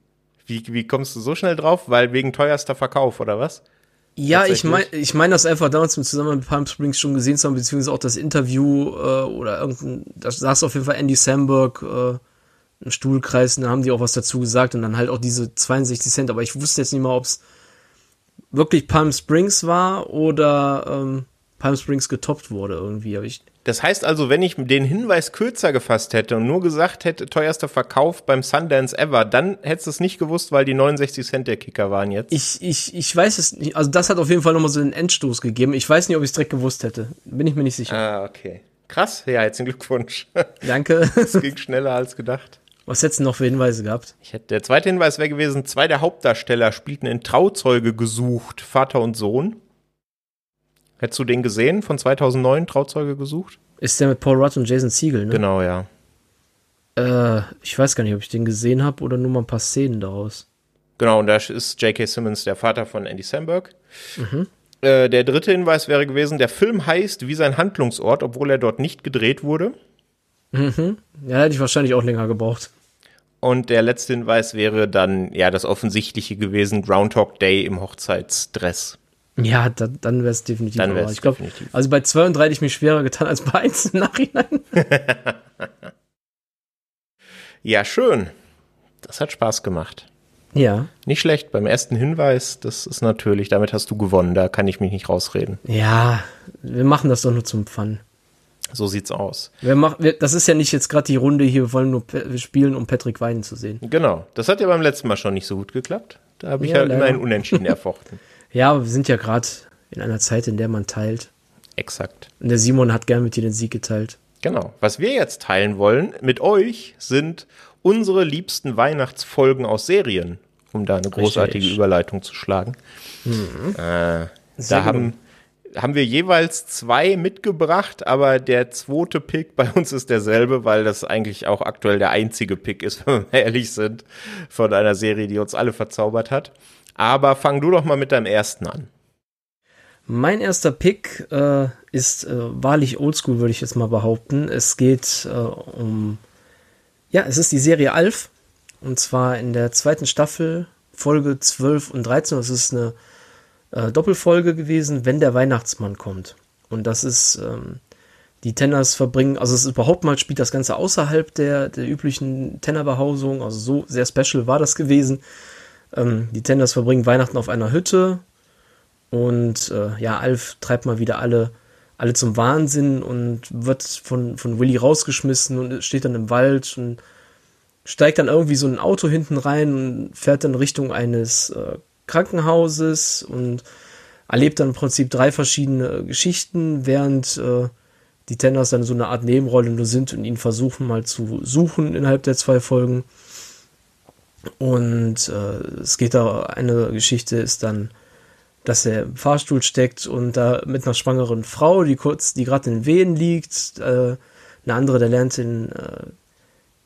Wie, wie kommst du so schnell drauf? Weil wegen teuerster Verkauf, oder was? Ja, ich meine ich mein das einfach damals im Zusammenhang mit Palm Springs schon gesehen zu haben, beziehungsweise auch das Interview äh, oder irgendein, da saß auf jeden Fall Andy Samberg äh, im Stuhlkreis und da haben die auch was dazu gesagt und dann halt auch diese 62 Cent, aber ich wusste jetzt nicht mal, ob es wirklich Palm Springs war oder ähm, Palm Springs getoppt wurde irgendwie. Aber ich das heißt also, wenn ich den Hinweis kürzer gefasst hätte und nur gesagt hätte, teuerster Verkauf beim Sundance ever, dann hättest du es nicht gewusst, weil die 69 Cent der Kicker waren jetzt. Ich, ich, ich weiß es nicht. Also das hat auf jeden Fall nochmal so einen Endstoß gegeben. Ich weiß nicht, ob ich es direkt gewusst hätte. Bin ich mir nicht sicher. Ah, okay. Krass. Ja, herzlichen Glückwunsch. Danke. Es ging schneller als gedacht. Was hättest du noch für Hinweise gehabt? Ich hätte, der zweite Hinweis wäre gewesen, zwei der Hauptdarsteller spielten in Trauzeuge gesucht, Vater und Sohn. Hättest du den gesehen von 2009, Trauzeuge gesucht? Ist der mit Paul Rudd und Jason Siegel, ne? Genau, ja. Äh, ich weiß gar nicht, ob ich den gesehen habe oder nur mal ein paar Szenen daraus. Genau, und da ist J.K. Simmons der Vater von Andy Samberg. Mhm. Äh, der dritte Hinweis wäre gewesen, der Film heißt wie sein Handlungsort, obwohl er dort nicht gedreht wurde. Mhm. Ja, hätte ich wahrscheinlich auch länger gebraucht. Und der letzte Hinweis wäre dann, ja, das Offensichtliche gewesen, Groundhog Day im Hochzeitsdress. Ja, da, dann wäre es definitiv. Dann wäre ich glaube, also bei 2 und 3 hätte ich mich schwerer getan als bei 1 im Nachhinein. ja, schön. Das hat Spaß gemacht. Ja. Nicht schlecht. Beim ersten Hinweis, das ist natürlich, damit hast du gewonnen. Da kann ich mich nicht rausreden. Ja, wir machen das doch nur zum Fun. So sieht's aus. Wir machen, wir, das ist ja nicht jetzt gerade die Runde hier, wir wollen nur wir spielen, um Patrick Weinen zu sehen. Genau. Das hat ja beim letzten Mal schon nicht so gut geklappt. Da habe ich ja, ja immer ein Unentschieden erfochten. Ja, wir sind ja gerade in einer Zeit, in der man teilt. Exakt. Und der Simon hat gern mit dir den Sieg geteilt. Genau. Was wir jetzt teilen wollen mit euch sind unsere liebsten Weihnachtsfolgen aus Serien, um da eine großartige Richtig. Überleitung zu schlagen. Mhm. Äh, da haben, haben wir jeweils zwei mitgebracht, aber der zweite Pick bei uns ist derselbe, weil das eigentlich auch aktuell der einzige Pick ist, wenn wir ehrlich sind, von einer Serie, die uns alle verzaubert hat. Aber fang du doch mal mit deinem ersten an. Mein erster Pick äh, ist äh, wahrlich oldschool, würde ich jetzt mal behaupten. Es geht äh, um, ja, es ist die Serie Alf. Und zwar in der zweiten Staffel, Folge 12 und 13. Das ist eine äh, Doppelfolge gewesen, wenn der Weihnachtsmann kommt. Und das ist, ähm, die Tenners verbringen, also es ist überhaupt mal spielt das Ganze außerhalb der, der üblichen Tennerbehausung, also so sehr special war das gewesen. Ähm, die Tenners verbringen Weihnachten auf einer Hütte und äh, ja, Alf treibt mal wieder alle, alle zum Wahnsinn und wird von, von Willy rausgeschmissen und steht dann im Wald und steigt dann irgendwie so ein Auto hinten rein und fährt dann Richtung eines äh, Krankenhauses und erlebt dann im Prinzip drei verschiedene Geschichten, während äh, die Tenners dann so eine Art Nebenrolle nur sind und ihn versuchen mal zu suchen innerhalb der zwei Folgen. Und äh, es geht da, eine Geschichte ist dann, dass er im Fahrstuhl steckt und da mit einer schwangeren Frau, die kurz, die gerade in Wehen liegt, äh, eine andere, der lernt den äh,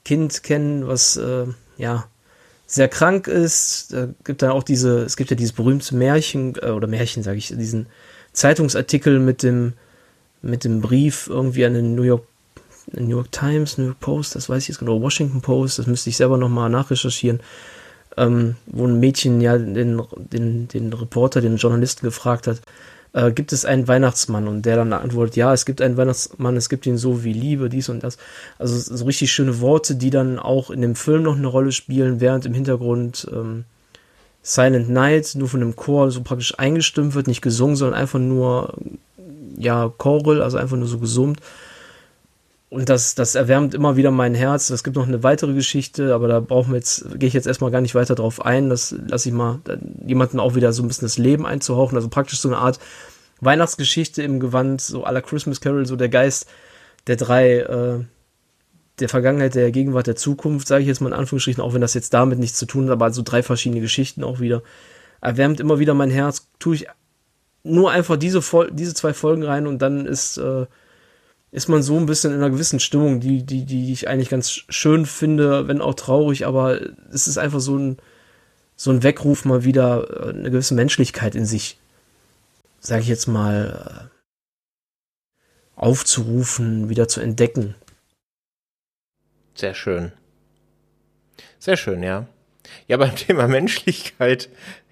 Kind kennen, was äh, ja sehr krank ist. Da gibt dann auch diese, es gibt ja dieses berühmte Märchen äh, oder Märchen, sage ich, diesen Zeitungsartikel mit dem mit dem Brief irgendwie an den New York New York Times, New York Post, das weiß ich jetzt genau, Washington Post, das müsste ich selber nochmal nachrecherchieren, ähm, wo ein Mädchen ja den, den, den Reporter, den Journalisten gefragt hat, äh, gibt es einen Weihnachtsmann? Und der dann antwortet, ja, es gibt einen Weihnachtsmann, es gibt ihn so wie Liebe, dies und das. Also so richtig schöne Worte, die dann auch in dem Film noch eine Rolle spielen, während im Hintergrund ähm, Silent Night nur von dem Chor so praktisch eingestimmt wird, nicht gesungen, sondern einfach nur, ja, Choral, also einfach nur so gesummt. Und das, das erwärmt immer wieder mein Herz. Es gibt noch eine weitere Geschichte, aber da brauchen wir jetzt, gehe ich jetzt erstmal gar nicht weiter drauf ein. Das lasse ich mal jemanden auch wieder so ein bisschen das Leben einzuhauchen. Also praktisch so eine Art Weihnachtsgeschichte im Gewand, so aller Christmas Carol, so der Geist der drei, äh, der Vergangenheit, der Gegenwart, der Zukunft, sage ich jetzt mal in Anführungsstrichen, auch wenn das jetzt damit nichts zu tun hat, aber so drei verschiedene Geschichten auch wieder. Erwärmt immer wieder mein Herz, tue ich nur einfach diese, diese zwei Folgen rein und dann ist, äh, ist man so ein bisschen in einer gewissen Stimmung, die, die, die ich eigentlich ganz schön finde, wenn auch traurig, aber es ist einfach so ein, so ein Weckruf mal wieder äh, eine gewisse Menschlichkeit in sich, sage ich jetzt mal, äh, aufzurufen, wieder zu entdecken. Sehr schön. Sehr schön, ja. Ja, beim Thema Menschlichkeit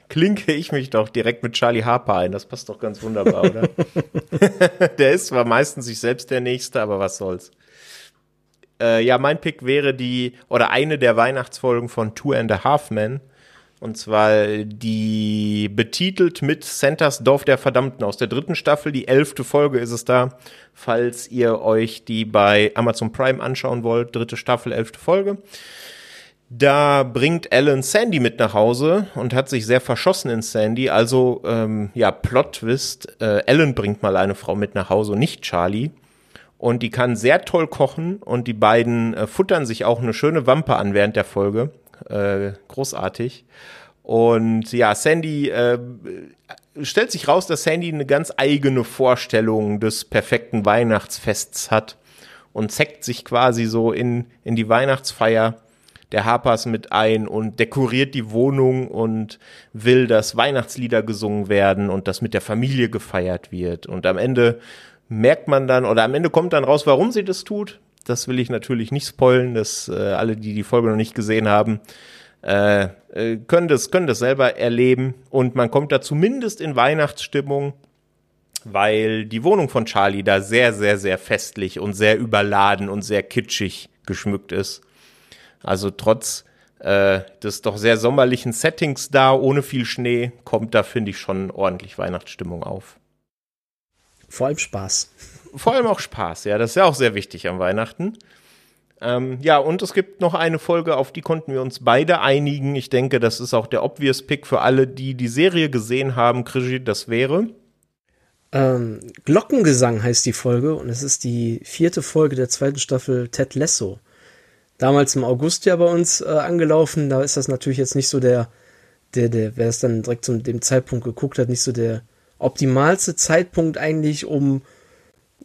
klinke ich mich doch direkt mit Charlie Harper ein. Das passt doch ganz wunderbar, oder? der ist zwar meistens sich selbst der Nächste, aber was soll's. Äh, ja, mein Pick wäre die, oder eine der Weihnachtsfolgen von Two and a Half Men. Und zwar die betitelt mit Santas Dorf der Verdammten aus der dritten Staffel. Die elfte Folge ist es da, falls ihr euch die bei Amazon Prime anschauen wollt. Dritte Staffel, elfte Folge. Da bringt Alan Sandy mit nach Hause und hat sich sehr verschossen in Sandy. Also, ähm, ja, Plot-Twist. Äh, Alan bringt mal eine Frau mit nach Hause, nicht Charlie. Und die kann sehr toll kochen und die beiden äh, futtern sich auch eine schöne Wampe an während der Folge. Äh, großartig. Und ja, Sandy äh, stellt sich raus, dass Sandy eine ganz eigene Vorstellung des perfekten Weihnachtsfests hat und zeckt sich quasi so in, in die Weihnachtsfeier der Harpers mit ein und dekoriert die Wohnung und will, dass Weihnachtslieder gesungen werden und das mit der Familie gefeiert wird. Und am Ende merkt man dann, oder am Ende kommt dann raus, warum sie das tut. Das will ich natürlich nicht spoilen, dass äh, alle, die die Folge noch nicht gesehen haben, äh, äh, können, das, können das selber erleben. Und man kommt da zumindest in Weihnachtsstimmung, weil die Wohnung von Charlie da sehr, sehr, sehr festlich und sehr überladen und sehr kitschig geschmückt ist. Also trotz äh, des doch sehr sommerlichen Settings da, ohne viel Schnee, kommt da, finde ich, schon ordentlich Weihnachtsstimmung auf. Vor allem Spaß. Vor allem auch Spaß, ja. Das ist ja auch sehr wichtig am Weihnachten. Ähm, ja, und es gibt noch eine Folge, auf die konnten wir uns beide einigen. Ich denke, das ist auch der obvious Pick für alle, die die Serie gesehen haben. Krischi, das wäre. Ähm, Glockengesang heißt die Folge und es ist die vierte Folge der zweiten Staffel Ted Lasso damals im August ja bei uns äh, angelaufen. Da ist das natürlich jetzt nicht so der, der, der, wer es dann direkt zu dem Zeitpunkt geguckt hat, nicht so der optimalste Zeitpunkt eigentlich, um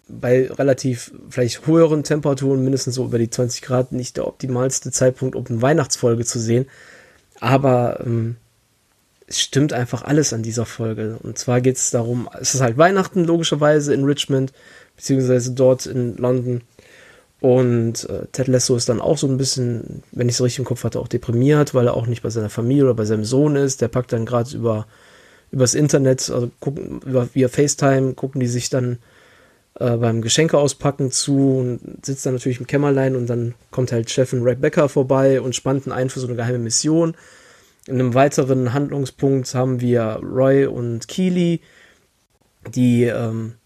bei relativ vielleicht höheren Temperaturen, mindestens so über die 20 Grad, nicht der optimalste Zeitpunkt, um eine Weihnachtsfolge zu sehen. Aber ähm, es stimmt einfach alles an dieser Folge. Und zwar geht es darum, es ist halt Weihnachten logischerweise in Richmond, beziehungsweise dort in London. Und äh, Ted Lasso ist dann auch so ein bisschen, wenn ich es richtig im Kopf hatte, auch deprimiert, weil er auch nicht bei seiner Familie oder bei seinem Sohn ist. Der packt dann gerade über übers Internet, also gucken, über, via FaceTime, gucken die sich dann äh, beim Geschenke auspacken zu und sitzt dann natürlich im Kämmerlein und dann kommt halt Chefin Rebecca vorbei und spannt ihn ein für so eine geheime Mission. In einem weiteren Handlungspunkt haben wir Roy und Keely, die ähm,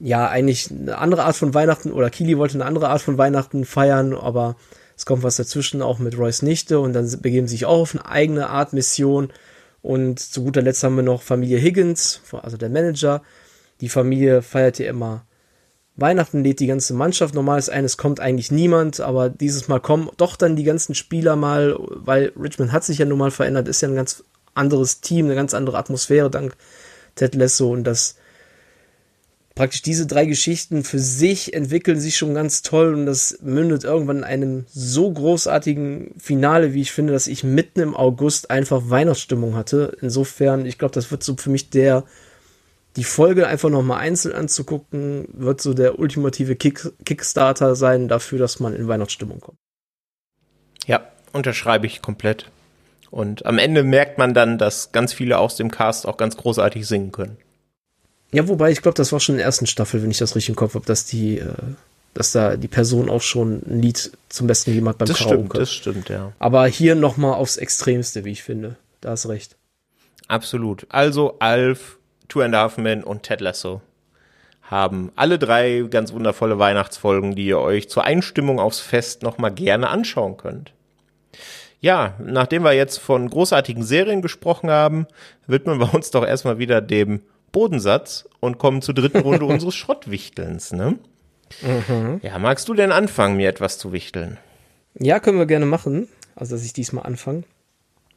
ja eigentlich eine andere Art von Weihnachten oder Keely wollte eine andere Art von Weihnachten feiern, aber es kommt was dazwischen auch mit Roys Nichte und dann begeben sie sich auch auf eine eigene Art Mission. Und zu guter Letzt haben wir noch Familie Higgins, also der Manager. Die Familie feiert hier immer Weihnachten, lädt die ganze Mannschaft. Normal ist eines kommt eigentlich niemand, aber dieses Mal kommen doch dann die ganzen Spieler mal, weil Richmond hat sich ja nun mal verändert, ist ja ein ganz anderes Team, eine ganz andere Atmosphäre dank Ted Lasso und das praktisch diese drei Geschichten für sich entwickeln sich schon ganz toll und das mündet irgendwann in einem so großartigen Finale, wie ich finde, dass ich mitten im August einfach Weihnachtsstimmung hatte. Insofern, ich glaube, das wird so für mich der, die Folge einfach nochmal einzeln anzugucken, wird so der ultimative Kick, Kickstarter sein dafür, dass man in Weihnachtsstimmung kommt. Ja, unterschreibe ich komplett. Und am Ende merkt man dann, dass ganz viele aus dem Cast auch ganz großartig singen können. Ja, wobei ich glaube, das war schon in der ersten Staffel, wenn ich das richtig im Kopf habe, dass die, äh, dass da die Person auch schon ein Lied zum Besten gegeben hat beim das Karaoke. Stimmt, das stimmt, ja. Aber hier noch mal aufs Extremste, wie ich finde. Da hast recht. Absolut. Also Alf, Two and a Half Men und Ted Lasso haben alle drei ganz wundervolle Weihnachtsfolgen, die ihr euch zur Einstimmung aufs Fest noch mal gerne anschauen könnt. Ja, nachdem wir jetzt von großartigen Serien gesprochen haben, widmen wir uns doch erstmal wieder dem Bodensatz und kommen zur dritten Runde unseres Schrottwichtelns, ne? Mhm. Ja, magst du denn anfangen, mir etwas zu wichteln? Ja, können wir gerne machen. Also, dass ich diesmal anfange.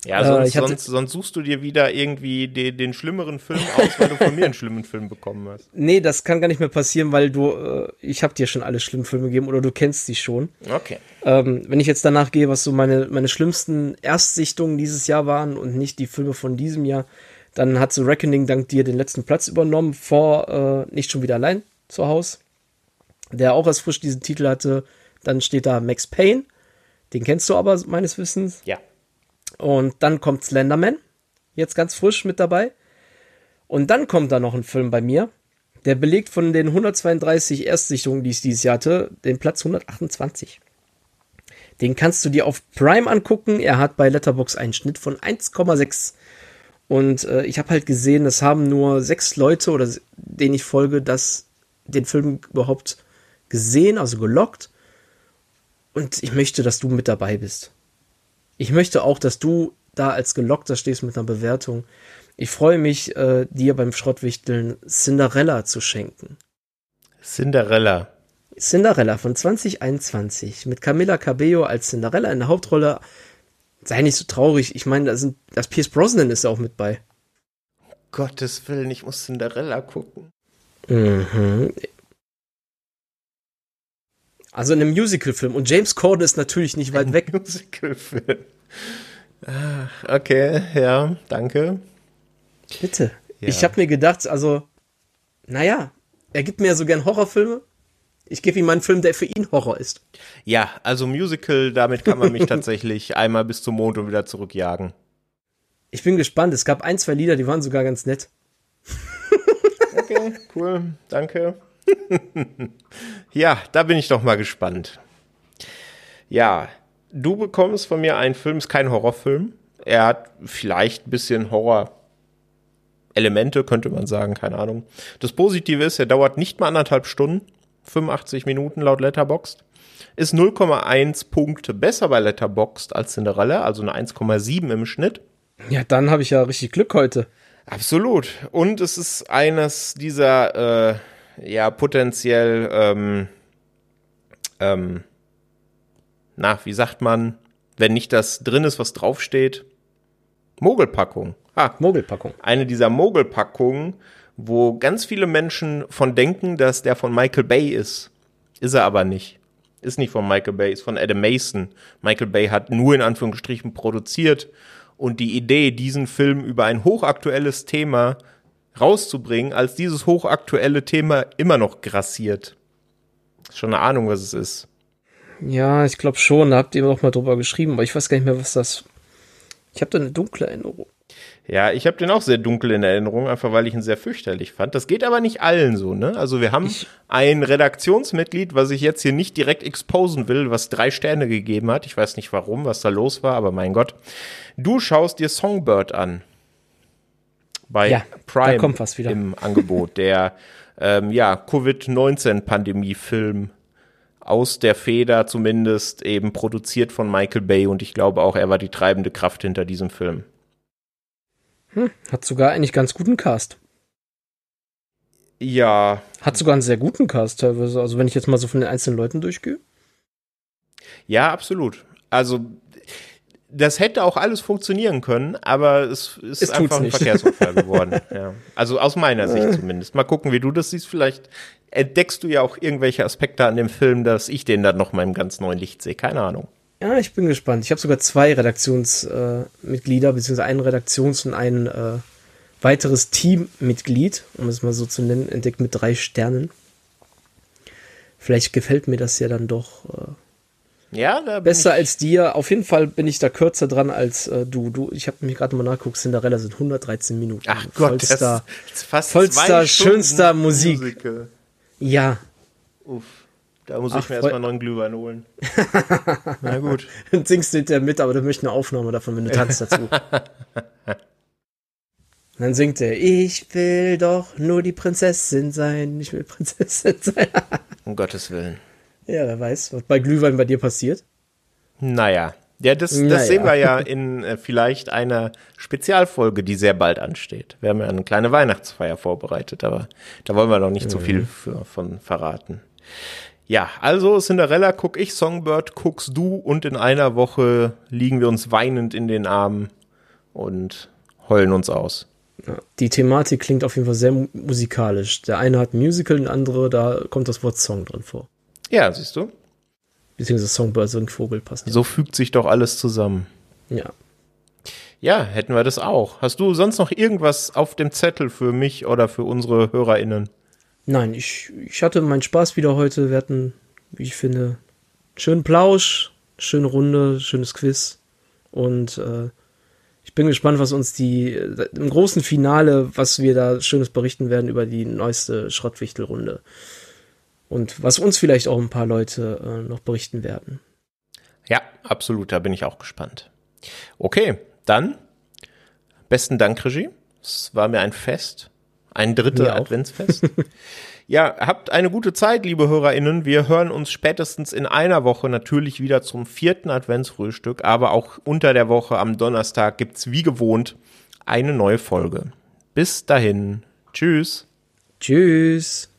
Ja, sonst, äh, sonst, sonst, suchst du dir wieder irgendwie den, den, schlimmeren Film aus, weil du von mir einen schlimmen Film bekommen hast. Nee, das kann gar nicht mehr passieren, weil du, äh, ich habe dir schon alle schlimmen Filme gegeben oder du kennst sie schon. Okay. Ähm, wenn ich jetzt danach gehe, was so meine, meine schlimmsten Erstsichtungen dieses Jahr waren und nicht die Filme von diesem Jahr, dann hat The Reckoning dank dir den letzten Platz übernommen, vor äh, Nicht schon wieder allein zu Hause, der auch erst frisch diesen Titel hatte. Dann steht da Max Payne, den kennst du aber meines Wissens. Ja. Und dann kommt Slenderman, jetzt ganz frisch mit dabei. Und dann kommt da noch ein Film bei mir, der belegt von den 132 Erstsichtungen, die ich dieses Jahr hatte, den Platz 128. Den kannst du dir auf Prime angucken. Er hat bei Letterbox einen Schnitt von 1,6 und äh, ich habe halt gesehen, es haben nur sechs Leute oder denen ich folge, das den Film überhaupt gesehen, also gelockt. Und ich möchte, dass du mit dabei bist. Ich möchte auch, dass du da als Gelockter stehst mit einer Bewertung. Ich freue mich, äh, dir beim Schrottwichteln Cinderella zu schenken. Cinderella. Cinderella von 2021 mit Camilla Cabello als Cinderella in der Hauptrolle sei nicht so traurig. Ich meine, da sind, das Pierce Brosnan ist auch mit bei. Gottes Willen, ich muss Cinderella gucken. Mhm. Also in einem Musicalfilm. Und James Corden ist natürlich nicht weit Ein weg. Musicalfilm. Ah, okay, ja, danke. Bitte. Ja. Ich habe mir gedacht, also, naja, er gibt mir ja so gern Horrorfilme. Ich gebe ihm einen Film, der für ihn Horror ist. Ja, also Musical, damit kann man mich tatsächlich einmal bis zum Mond und wieder zurückjagen. Ich bin gespannt. Es gab ein, zwei Lieder, die waren sogar ganz nett. okay, cool. Danke. ja, da bin ich doch mal gespannt. Ja, du bekommst von mir einen Film, ist kein Horrorfilm. Er hat vielleicht ein bisschen Horror. Elemente, könnte man sagen, keine Ahnung. Das Positive ist, er dauert nicht mal anderthalb Stunden. 85 Minuten laut Letterboxd. Ist 0,1 Punkte besser bei Letterboxd als Cinderella, also eine 1,7 im Schnitt. Ja, dann habe ich ja richtig Glück heute. Absolut. Und es ist eines dieser, äh, ja, potenziell, ähm, ähm, na, wie sagt man, wenn nicht das drin ist, was draufsteht? Mogelpackung. Ah, Mogelpackung. Eine dieser Mogelpackungen, wo ganz viele Menschen von denken, dass der von Michael Bay ist. Ist er aber nicht. Ist nicht von Michael Bay, ist von Adam Mason. Michael Bay hat nur in Anführungsstrichen produziert und die Idee, diesen Film über ein hochaktuelles Thema rauszubringen, als dieses hochaktuelle Thema immer noch grassiert. Ist schon eine Ahnung, was es ist. Ja, ich glaube schon, da habt ihr auch mal drüber geschrieben, aber ich weiß gar nicht mehr, was das. Ich habe da eine dunkle Erinnerung. Ja, ich habe den auch sehr dunkel in Erinnerung, einfach weil ich ihn sehr fürchterlich fand. Das geht aber nicht allen so, ne? Also wir haben ich ein Redaktionsmitglied, was ich jetzt hier nicht direkt exposen will, was drei Sterne gegeben hat. Ich weiß nicht warum, was da los war, aber mein Gott. Du schaust dir Songbird an. Bei ja, Prime im Angebot. Der ähm, ja, Covid-19-Pandemie-Film aus der Feder zumindest eben produziert von Michael Bay und ich glaube auch, er war die treibende Kraft hinter diesem Film. Hm, hat sogar eigentlich ganz guten Cast. Ja. Hat sogar einen sehr guten Cast teilweise. Also wenn ich jetzt mal so von den einzelnen Leuten durchgehe. Ja, absolut. Also das hätte auch alles funktionieren können, aber es ist es einfach ein Verkehrsunfall geworden. ja. Also aus meiner Sicht äh. zumindest. Mal gucken, wie du das siehst. Vielleicht entdeckst du ja auch irgendwelche Aspekte an dem Film, dass ich den dann noch mal im ganz neuen Licht sehe. Keine Ahnung. Ja, ich bin gespannt. Ich habe sogar zwei Redaktionsmitglieder, äh, beziehungsweise ein Redaktions- und ein äh, weiteres Teammitglied, um es mal so zu nennen, entdeckt mit drei Sternen. Vielleicht gefällt mir das ja dann doch äh, ja, besser als dir. Auf jeden Fall bin ich da kürzer dran als äh, du. Du, ich habe mir gerade mal nachgeguckt. Cinderella sind 113 Minuten. Ach Gott, vollster, das ist fast vollster schönster Musik. Musical. Ja. Uff. Da muss Ach, ich mir erstmal einen neuen Glühwein holen. Na gut. Dann singst du hinterher mit, aber du möchtest eine Aufnahme davon, wenn du tanzt dazu. dann singt er, ich will doch nur die Prinzessin sein, ich will Prinzessin sein. um Gottes Willen. Ja, wer weiß, was bei Glühwein bei dir passiert. Naja. Ja, das, das naja. sehen wir ja in äh, vielleicht einer Spezialfolge, die sehr bald ansteht. Wir haben ja eine kleine Weihnachtsfeier vorbereitet, aber da wollen wir noch nicht mhm. so viel für, von verraten. Ja, also Cinderella guck ich, Songbird guckst du und in einer Woche liegen wir uns weinend in den Armen und heulen uns aus. Die Thematik klingt auf jeden Fall sehr musikalisch. Der eine hat ein Musical, der andere, da kommt das Wort Song drin vor. Ja, siehst du. Beziehungsweise Songbird, so ein Vogel passt. So fügt sich doch alles zusammen. Ja. Ja, hätten wir das auch. Hast du sonst noch irgendwas auf dem Zettel für mich oder für unsere HörerInnen? Nein, ich, ich hatte meinen Spaß wieder heute. Wir hatten, wie ich finde, schönen Plausch, schöne Runde, schönes Quiz. Und äh, ich bin gespannt, was uns die im großen Finale, was wir da Schönes berichten werden über die neueste Schrottwichtelrunde. Und was uns vielleicht auch ein paar Leute äh, noch berichten werden. Ja, absolut, da bin ich auch gespannt. Okay, dann besten Dank, Regie. Es war mir ein Fest. Ein dritte Adventsfest. ja, habt eine gute Zeit, liebe HörerInnen. Wir hören uns spätestens in einer Woche natürlich wieder zum vierten Adventsfrühstück, aber auch unter der Woche am Donnerstag gibt's wie gewohnt eine neue Folge. Bis dahin. Tschüss. Tschüss.